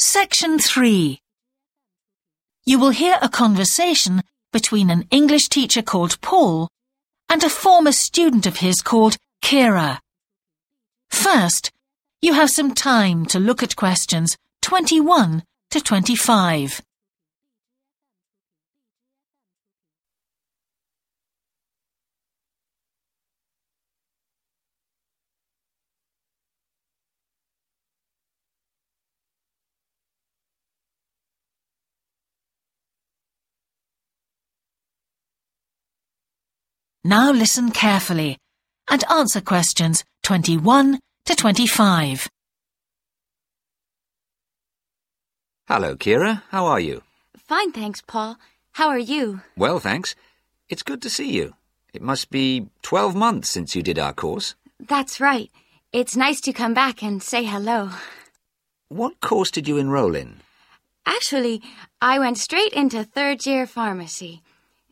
Section 3 You will hear a conversation between an English teacher called Paul and a former student of his called Kira. First, you have some time to look at questions 21 to 25. Now listen carefully and answer questions 21 to 25. Hello, Kira. How are you? Fine, thanks, Paul. How are you? Well, thanks. It's good to see you. It must be 12 months since you did our course. That's right. It's nice to come back and say hello. What course did you enroll in? Actually, I went straight into third year pharmacy.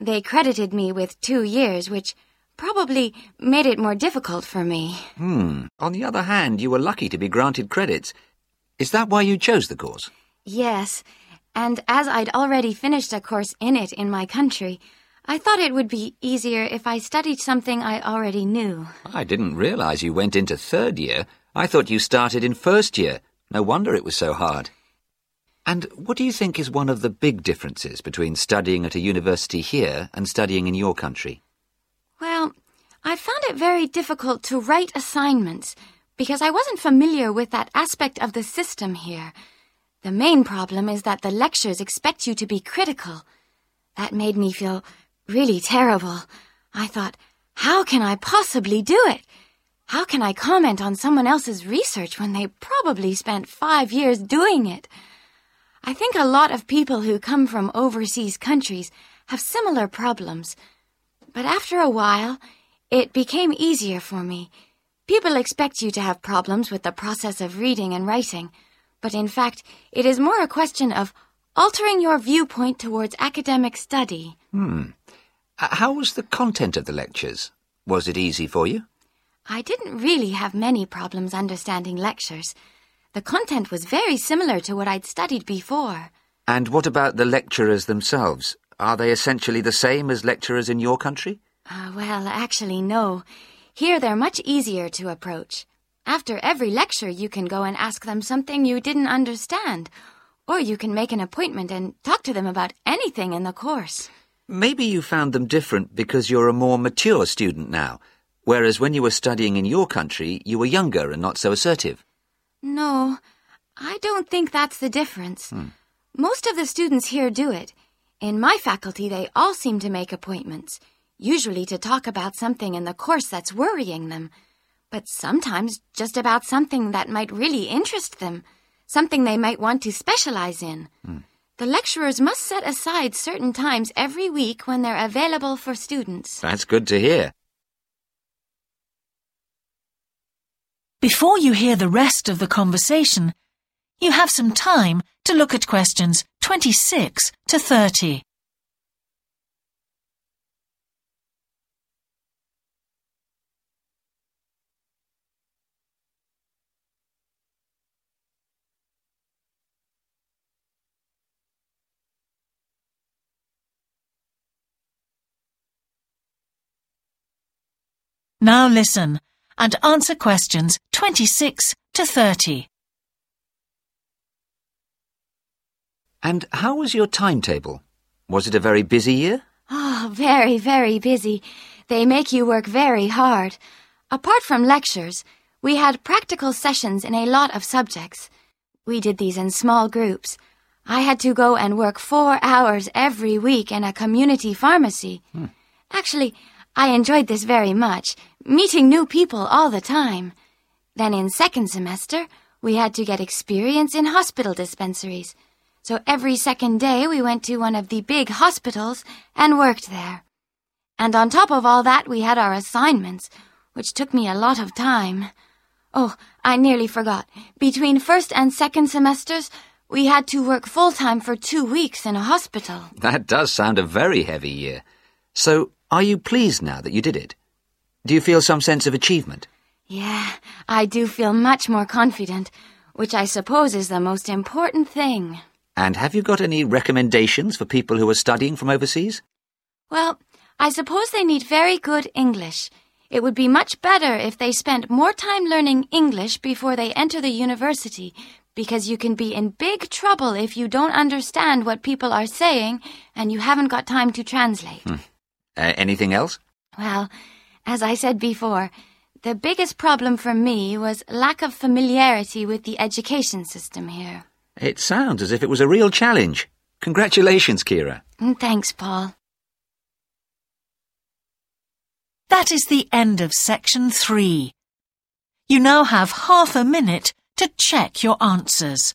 They credited me with two years, which probably made it more difficult for me. Hmm. On the other hand, you were lucky to be granted credits. Is that why you chose the course? Yes, and as I'd already finished a course in it in my country, I thought it would be easier if I studied something I already knew. I didn't realize you went into third year. I thought you started in first year. No wonder it was so hard. And what do you think is one of the big differences between studying at a university here and studying in your country? Well, I found it very difficult to write assignments because I wasn't familiar with that aspect of the system here. The main problem is that the lectures expect you to be critical. That made me feel really terrible. I thought, how can I possibly do it? How can I comment on someone else's research when they probably spent five years doing it? I think a lot of people who come from overseas countries have similar problems. But after a while, it became easier for me. People expect you to have problems with the process of reading and writing, but in fact, it is more a question of altering your viewpoint towards academic study. Hmm. Uh, How was the content of the lectures? Was it easy for you? I didn't really have many problems understanding lectures. The content was very similar to what I'd studied before. And what about the lecturers themselves? Are they essentially the same as lecturers in your country? Uh, well, actually, no. Here they're much easier to approach. After every lecture, you can go and ask them something you didn't understand. Or you can make an appointment and talk to them about anything in the course. Maybe you found them different because you're a more mature student now, whereas when you were studying in your country, you were younger and not so assertive. No, I don't think that's the difference. Hmm. Most of the students here do it. In my faculty, they all seem to make appointments, usually to talk about something in the course that's worrying them, but sometimes just about something that might really interest them, something they might want to specialize in. Hmm. The lecturers must set aside certain times every week when they're available for students. That's good to hear. Before you hear the rest of the conversation, you have some time to look at questions 26 to 30. Now listen and answer questions 26 to 30. And how was your timetable? Was it a very busy year? Oh, very, very busy. They make you work very hard. Apart from lectures, we had practical sessions in a lot of subjects. We did these in small groups. I had to go and work four hours every week in a community pharmacy. Hmm. Actually, I enjoyed this very much, meeting new people all the time. Then in second semester, we had to get experience in hospital dispensaries. So every second day we went to one of the big hospitals and worked there. And on top of all that, we had our assignments, which took me a lot of time. Oh, I nearly forgot. Between first and second semesters, we had to work full time for two weeks in a hospital. That does sound a very heavy year. So, are you pleased now that you did it? Do you feel some sense of achievement? Yeah, I do feel much more confident. which I suppose is the most important thing. And have you got any recommendations for people who are studying from overseas? Well, I suppose they need very good English. It would be much better if they spent more time learning English before they enter the university, because you can be in big trouble if you don't understand what people are saying and you haven't got time to translate. Hmm. Uh, anything else? Well, as I said before, the biggest problem for me was lack of familiarity with the education system here. It sounds as if it was a real challenge. Congratulations, Kira. Mm, thanks, Paul. That is the end of section three. You now have half a minute to check your answers.